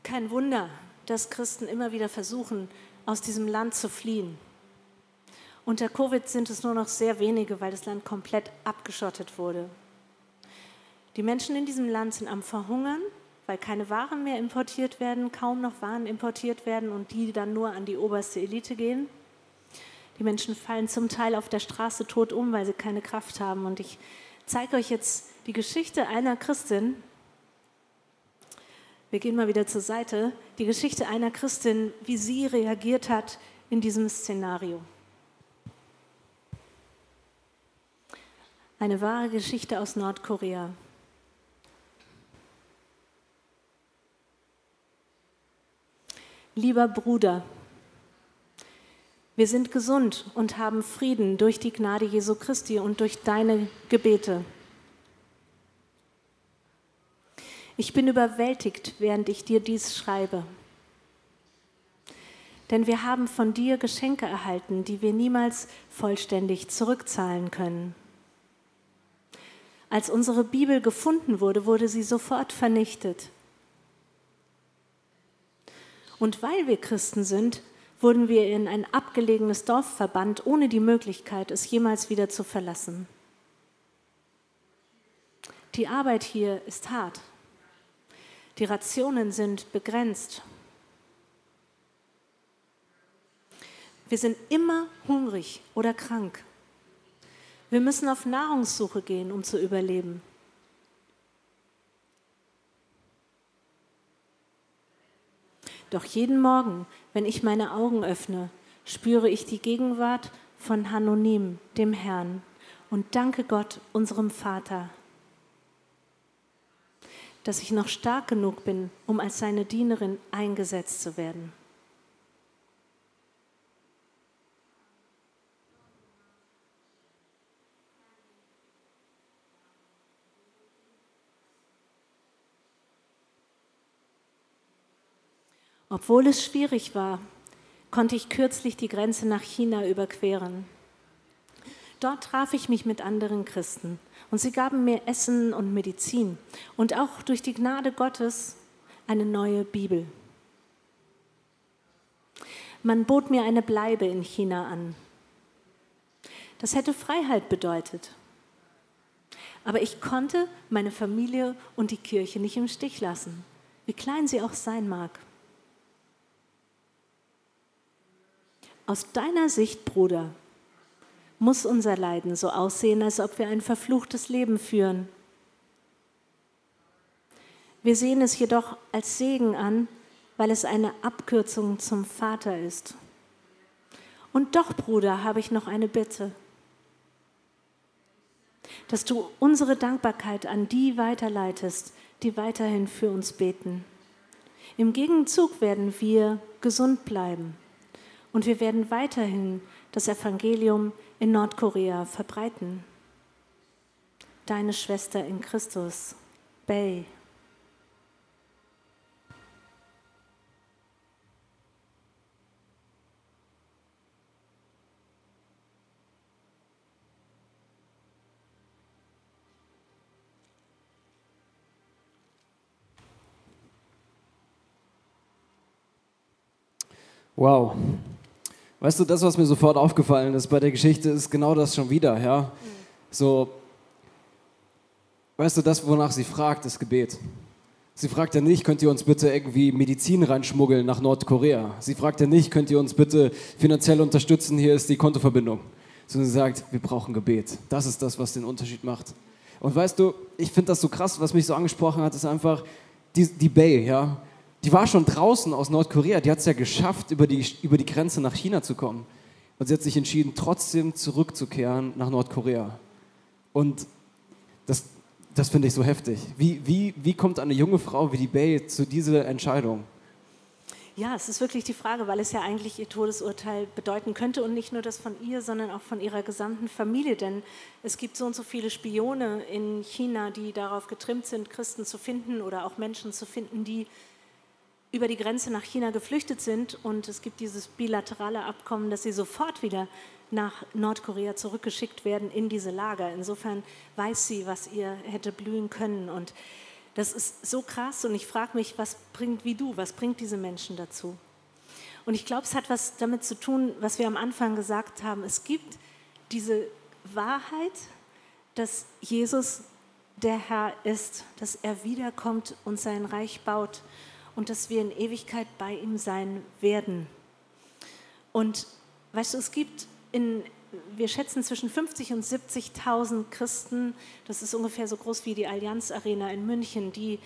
Kein Wunder, dass Christen immer wieder versuchen, aus diesem Land zu fliehen. Unter Covid sind es nur noch sehr wenige, weil das Land komplett abgeschottet wurde. Die Menschen in diesem Land sind am Verhungern, weil keine Waren mehr importiert werden, kaum noch Waren importiert werden und die dann nur an die oberste Elite gehen. Die Menschen fallen zum Teil auf der Straße tot um, weil sie keine Kraft haben. Und ich zeige euch jetzt die Geschichte einer Christin. Wir gehen mal wieder zur Seite. Die Geschichte einer Christin, wie sie reagiert hat in diesem Szenario. Eine wahre Geschichte aus Nordkorea. Lieber Bruder, wir sind gesund und haben Frieden durch die Gnade Jesu Christi und durch deine Gebete. Ich bin überwältigt, während ich dir dies schreibe. Denn wir haben von dir Geschenke erhalten, die wir niemals vollständig zurückzahlen können. Als unsere Bibel gefunden wurde, wurde sie sofort vernichtet. Und weil wir Christen sind, wurden wir in ein abgelegenes Dorf verbannt, ohne die Möglichkeit, es jemals wieder zu verlassen. Die Arbeit hier ist hart. Die Rationen sind begrenzt. Wir sind immer hungrig oder krank. Wir müssen auf Nahrungssuche gehen, um zu überleben. Doch jeden Morgen, wenn ich meine Augen öffne, spüre ich die Gegenwart von Hanonim, dem Herrn, und danke Gott, unserem Vater, dass ich noch stark genug bin, um als seine Dienerin eingesetzt zu werden. Obwohl es schwierig war, konnte ich kürzlich die Grenze nach China überqueren. Dort traf ich mich mit anderen Christen und sie gaben mir Essen und Medizin und auch durch die Gnade Gottes eine neue Bibel. Man bot mir eine Bleibe in China an. Das hätte Freiheit bedeutet. Aber ich konnte meine Familie und die Kirche nicht im Stich lassen, wie klein sie auch sein mag. Aus deiner Sicht, Bruder, muss unser Leiden so aussehen, als ob wir ein verfluchtes Leben führen. Wir sehen es jedoch als Segen an, weil es eine Abkürzung zum Vater ist. Und doch, Bruder, habe ich noch eine Bitte, dass du unsere Dankbarkeit an die weiterleitest, die weiterhin für uns beten. Im Gegenzug werden wir gesund bleiben und wir werden weiterhin das Evangelium in Nordkorea verbreiten. Deine Schwester in Christus, Bay. Wow. Weißt du, das, was mir sofort aufgefallen ist bei der Geschichte, ist genau das schon wieder, ja. So, weißt du, das, wonach sie fragt, ist Gebet. Sie fragt ja nicht, könnt ihr uns bitte irgendwie Medizin reinschmuggeln nach Nordkorea? Sie fragt ja nicht, könnt ihr uns bitte finanziell unterstützen, hier ist die Kontoverbindung. Sondern sie sagt, wir brauchen Gebet. Das ist das, was den Unterschied macht. Und weißt du, ich finde das so krass, was mich so angesprochen hat, ist einfach die, die Bay, ja die war schon draußen aus Nordkorea, die hat es ja geschafft, über die, über die Grenze nach China zu kommen. Und sie hat sich entschieden, trotzdem zurückzukehren nach Nordkorea. Und das, das finde ich so heftig. Wie, wie, wie kommt eine junge Frau wie die Bay zu dieser Entscheidung? Ja, es ist wirklich die Frage, weil es ja eigentlich ihr Todesurteil bedeuten könnte und nicht nur das von ihr, sondern auch von ihrer gesamten Familie. Denn es gibt so und so viele Spione in China, die darauf getrimmt sind, Christen zu finden oder auch Menschen zu finden, die über die Grenze nach China geflüchtet sind und es gibt dieses bilaterale Abkommen, dass sie sofort wieder nach Nordkorea zurückgeschickt werden in diese Lager. Insofern weiß sie, was ihr hätte blühen können und das ist so krass und ich frage mich, was bringt wie du, was bringt diese Menschen dazu? Und ich glaube, es hat was damit zu tun, was wir am Anfang gesagt haben. Es gibt diese Wahrheit, dass Jesus der Herr ist, dass er wiederkommt und sein Reich baut und dass wir in Ewigkeit bei ihm sein werden. Und weißt du, es gibt in, wir schätzen zwischen 50 und 70.000 Christen, das ist ungefähr so groß wie die Allianz Arena in München, die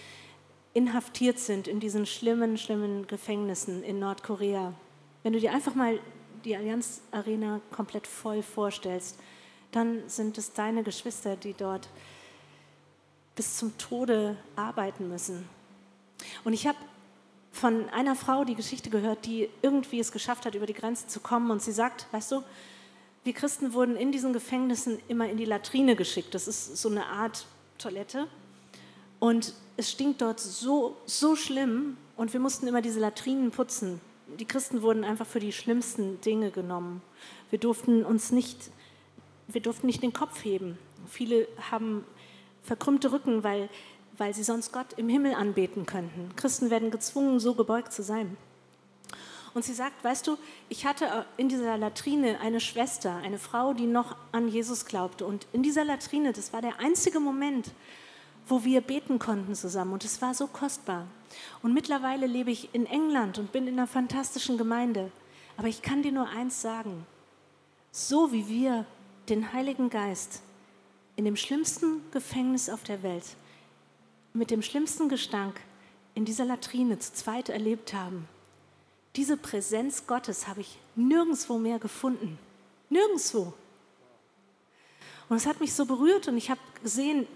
inhaftiert sind in diesen schlimmen, schlimmen Gefängnissen in Nordkorea. Wenn du dir einfach mal die Allianz Arena komplett voll vorstellst, dann sind es deine Geschwister, die dort bis zum Tode arbeiten müssen. Und ich habe von einer Frau die Geschichte gehört, die irgendwie es geschafft hat, über die Grenze zu kommen. Und sie sagt, weißt du, wir Christen wurden in diesen Gefängnissen immer in die Latrine geschickt. Das ist so eine Art Toilette. Und es stinkt dort so, so schlimm. Und wir mussten immer diese Latrinen putzen. Die Christen wurden einfach für die schlimmsten Dinge genommen. Wir durften uns nicht, wir durften nicht den Kopf heben. Viele haben verkrümmte Rücken, weil weil sie sonst Gott im Himmel anbeten könnten. Christen werden gezwungen, so gebeugt zu sein. Und sie sagt, weißt du, ich hatte in dieser Latrine eine Schwester, eine Frau, die noch an Jesus glaubte. Und in dieser Latrine, das war der einzige Moment, wo wir beten konnten zusammen. Und es war so kostbar. Und mittlerweile lebe ich in England und bin in einer fantastischen Gemeinde. Aber ich kann dir nur eins sagen. So wie wir den Heiligen Geist in dem schlimmsten Gefängnis auf der Welt mit dem schlimmsten Gestank in dieser Latrine zu zweit erlebt haben. Diese Präsenz Gottes habe ich nirgendwo mehr gefunden. Nirgendwo. Und es hat mich so berührt und ich habe gesehen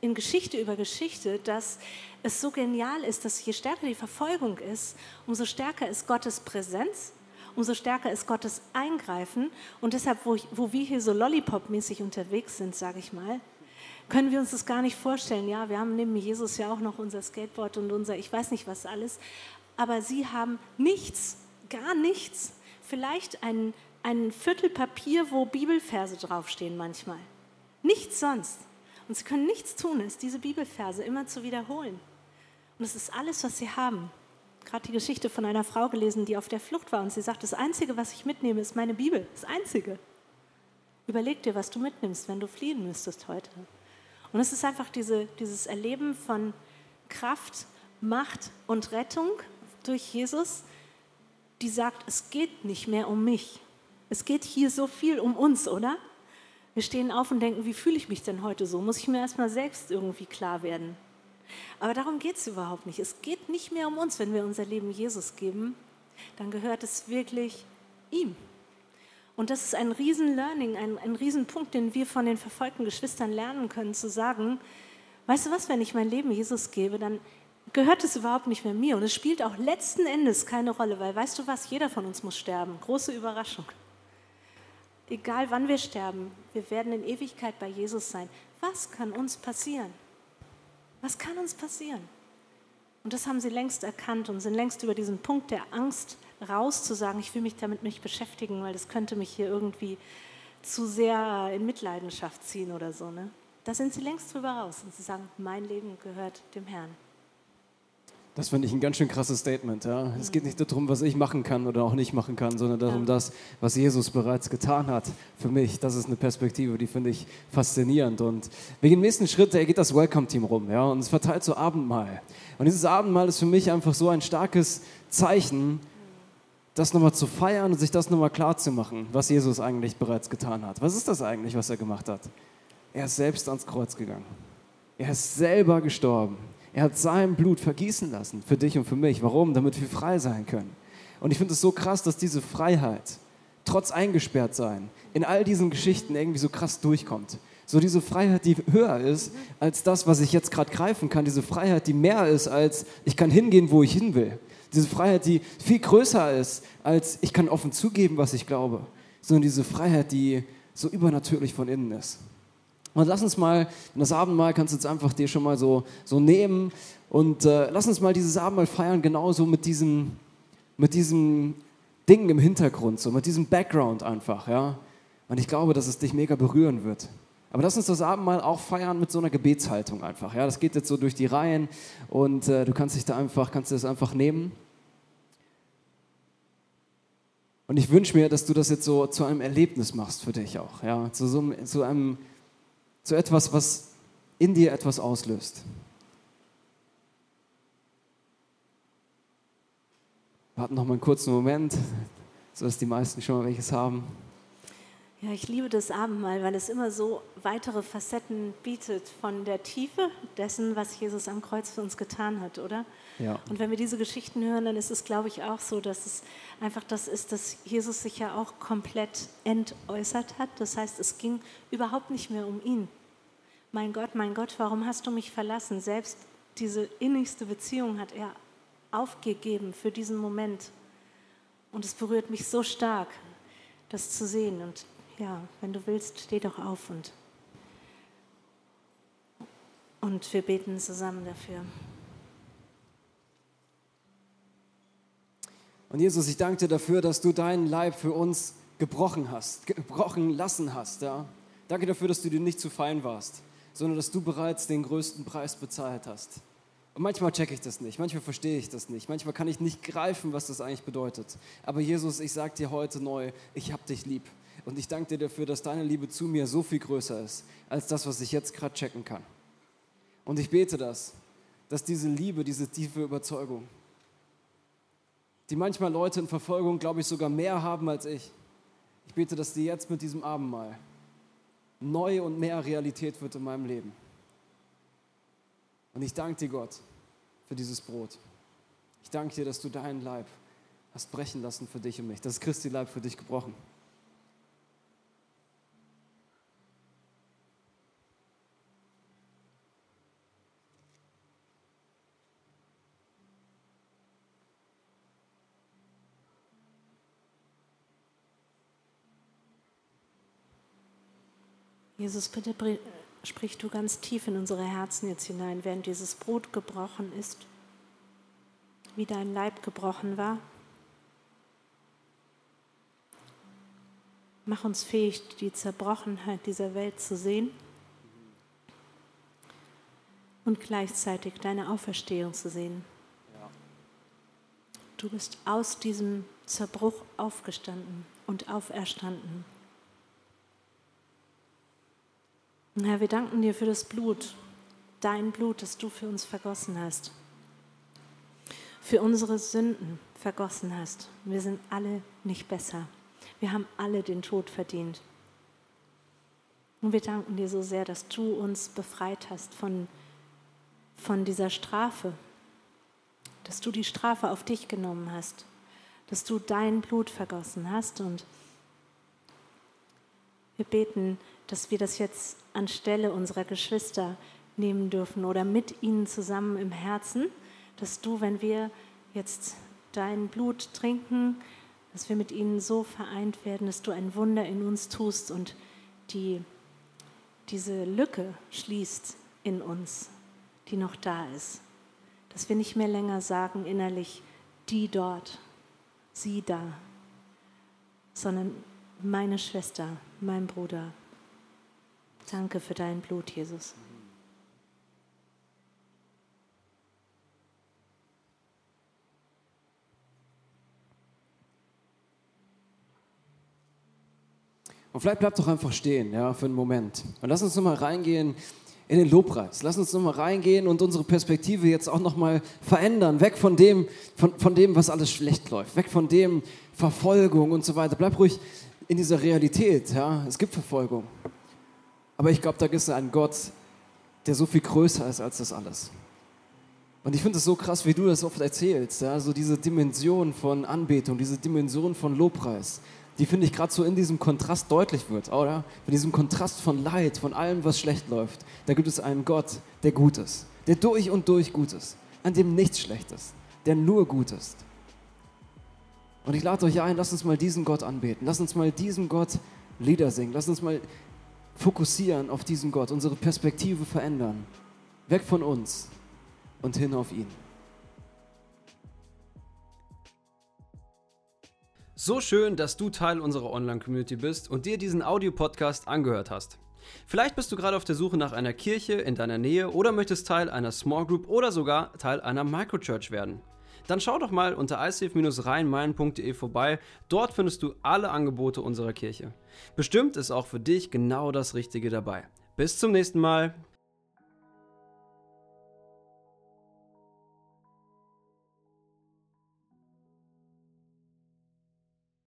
in Geschichte über Geschichte, dass es so genial ist, dass je stärker die Verfolgung ist, umso stärker ist Gottes Präsenz, umso stärker ist Gottes Eingreifen. Und deshalb, wo, ich, wo wir hier so Lollipop-mäßig unterwegs sind, sage ich mal, können wir uns das gar nicht vorstellen. Ja, wir haben neben Jesus ja auch noch unser Skateboard und unser, ich weiß nicht was alles. Aber sie haben nichts, gar nichts. Vielleicht ein, ein Viertel Papier, wo Bibelverse draufstehen manchmal. Nichts sonst. Und sie können nichts tun, ist diese Bibelverse immer zu wiederholen. Und es ist alles, was sie haben. Gerade die Geschichte von einer Frau gelesen, die auf der Flucht war und sie sagt, das Einzige, was ich mitnehme, ist meine Bibel. Das Einzige. Überleg dir, was du mitnimmst, wenn du fliehen müsstest heute. Und es ist einfach diese, dieses Erleben von Kraft, Macht und Rettung durch Jesus, die sagt, es geht nicht mehr um mich. Es geht hier so viel um uns, oder? Wir stehen auf und denken, wie fühle ich mich denn heute so? Muss ich mir erstmal selbst irgendwie klar werden. Aber darum geht es überhaupt nicht. Es geht nicht mehr um uns, wenn wir unser Leben Jesus geben, dann gehört es wirklich ihm. Und das ist ein Riesen-Learning, ein, ein Riesenpunkt, den wir von den verfolgten Geschwistern lernen können, zu sagen, weißt du was, wenn ich mein Leben Jesus gebe, dann gehört es überhaupt nicht mehr mir. Und es spielt auch letzten Endes keine Rolle, weil weißt du was, jeder von uns muss sterben. Große Überraschung. Egal wann wir sterben, wir werden in Ewigkeit bei Jesus sein. Was kann uns passieren? Was kann uns passieren? Und das haben sie längst erkannt und sind längst über diesen Punkt der Angst raus zu sagen, ich will mich damit nicht beschäftigen, weil das könnte mich hier irgendwie zu sehr in Mitleidenschaft ziehen oder so. Ne? Da sind sie längst drüber raus und sie sagen, mein Leben gehört dem Herrn. Das finde ich ein ganz schön krasses Statement. Ja. Es geht nicht darum, was ich machen kann oder auch nicht machen kann, sondern darum, ja. das, was Jesus bereits getan hat für mich. Das ist eine Perspektive, die finde ich faszinierend. Und wegen dem nächsten Schritt, da geht das Welcome-Team rum ja, und es verteilt so Abendmahl. Und dieses Abendmahl ist für mich einfach so ein starkes Zeichen, das nochmal zu feiern und sich das nochmal klar zu machen, was Jesus eigentlich bereits getan hat. Was ist das eigentlich, was er gemacht hat? Er ist selbst ans Kreuz gegangen. Er ist selber gestorben. Er hat sein Blut vergießen lassen für dich und für mich. Warum? Damit wir frei sein können. Und ich finde es so krass, dass diese Freiheit, trotz eingesperrt sein, in all diesen Geschichten irgendwie so krass durchkommt. So diese Freiheit, die höher ist als das, was ich jetzt gerade greifen kann. Diese Freiheit, die mehr ist als ich kann hingehen, wo ich hin will. Diese Freiheit, die viel größer ist als ich kann offen zugeben, was ich glaube. Sondern diese Freiheit, die so übernatürlich von innen ist. Und lass uns mal, das Abendmahl kannst du jetzt einfach dir schon mal so, so nehmen und äh, lass uns mal dieses Abendmahl feiern, genauso mit diesem, mit diesem Ding im Hintergrund, so mit diesem Background einfach, ja. Und ich glaube, dass es dich mega berühren wird. Aber lass uns das Abendmahl auch feiern mit so einer Gebetshaltung einfach, ja. Das geht jetzt so durch die Reihen und äh, du kannst dich da einfach, kannst das einfach nehmen. Und ich wünsche mir, dass du das jetzt so zu einem Erlebnis machst für dich auch, ja, zu, so, zu einem zu etwas, was in dir etwas auslöst. Warten noch mal einen kurzen Moment, sodass die meisten schon mal welches haben. Ja, ich liebe das Abendmahl, weil es immer so weitere Facetten bietet von der Tiefe dessen, was Jesus am Kreuz für uns getan hat, oder? Ja. Und wenn wir diese Geschichten hören, dann ist es, glaube ich, auch so, dass es einfach das ist, dass Jesus sich ja auch komplett entäußert hat. Das heißt, es ging überhaupt nicht mehr um ihn. Mein Gott, mein Gott, warum hast du mich verlassen? Selbst diese innigste Beziehung hat er aufgegeben für diesen Moment. Und es berührt mich so stark, das zu sehen. Und ja, wenn du willst, steh doch auf und, und wir beten zusammen dafür. Und Jesus, ich danke dir dafür, dass du deinen Leib für uns gebrochen hast, gebrochen lassen hast. Ja? Danke dafür, dass du dir nicht zu fein warst, sondern dass du bereits den größten Preis bezahlt hast. Und manchmal checke ich das nicht, manchmal verstehe ich das nicht, manchmal kann ich nicht greifen, was das eigentlich bedeutet. Aber Jesus, ich sage dir heute neu, ich habe dich lieb. Und ich danke dir dafür, dass deine Liebe zu mir so viel größer ist, als das, was ich jetzt gerade checken kann. Und ich bete das, dass diese Liebe, diese tiefe Überzeugung, die manchmal Leute in Verfolgung, glaube ich, sogar mehr haben als ich, ich bete, dass die jetzt mit diesem Abendmahl neu und mehr Realität wird in meinem Leben. Und ich danke dir, Gott, für dieses Brot. Ich danke dir, dass du deinen Leib hast brechen lassen für dich und mich. Das ist Christi Leib für dich gebrochen. Jesus, bitte sprich du ganz tief in unsere Herzen jetzt hinein, während dieses Brot gebrochen ist, wie dein Leib gebrochen war. Mach uns fähig, die Zerbrochenheit dieser Welt zu sehen und gleichzeitig deine Auferstehung zu sehen. Du bist aus diesem Zerbruch aufgestanden und auferstanden. Herr, wir danken dir für das Blut, dein Blut, das du für uns vergossen hast, für unsere Sünden vergossen hast. Wir sind alle nicht besser. Wir haben alle den Tod verdient. Und wir danken dir so sehr, dass du uns befreit hast von von dieser Strafe, dass du die Strafe auf dich genommen hast, dass du dein Blut vergossen hast und wir beten, dass wir das jetzt anstelle unserer Geschwister nehmen dürfen oder mit ihnen zusammen im Herzen, dass du, wenn wir jetzt dein Blut trinken, dass wir mit ihnen so vereint werden, dass du ein Wunder in uns tust und die, diese Lücke schließt in uns, die noch da ist. Dass wir nicht mehr länger sagen innerlich, die dort, sie da, sondern meine Schwester, mein Bruder. Danke für dein Blut, Jesus. Und vielleicht bleibt doch einfach stehen, ja, für einen Moment. Und lass uns nochmal reingehen in den Lobpreis. Lass uns nochmal reingehen und unsere Perspektive jetzt auch nochmal verändern. Weg von dem, von, von dem, was alles schlecht läuft. Weg von dem Verfolgung und so weiter. Bleib ruhig in dieser Realität. Ja. Es gibt Verfolgung. Aber ich glaube, da gibt es einen Gott, der so viel größer ist als das alles. Und ich finde es so krass, wie du das oft erzählst. Ja? So diese Dimension von Anbetung, diese Dimension von Lobpreis die finde ich gerade so in diesem Kontrast deutlich wird, oder? In diesem Kontrast von Leid, von allem, was schlecht läuft. Da gibt es einen Gott, der gut ist, der durch und durch gut ist, an dem nichts schlecht ist, der nur gut ist. Und ich lade euch ein, lasst uns mal diesen Gott anbeten. Lasst uns mal diesem Gott Lieder singen. Lasst uns mal fokussieren auf diesen Gott, unsere Perspektive verändern. Weg von uns und hin auf ihn. So schön, dass du Teil unserer Online-Community bist und dir diesen Audiopodcast angehört hast. Vielleicht bist du gerade auf der Suche nach einer Kirche in deiner Nähe oder möchtest Teil einer Small Group oder sogar Teil einer Microchurch werden. Dann schau doch mal unter icf-rheinmain.de vorbei. Dort findest du alle Angebote unserer Kirche. Bestimmt ist auch für dich genau das Richtige dabei. Bis zum nächsten Mal.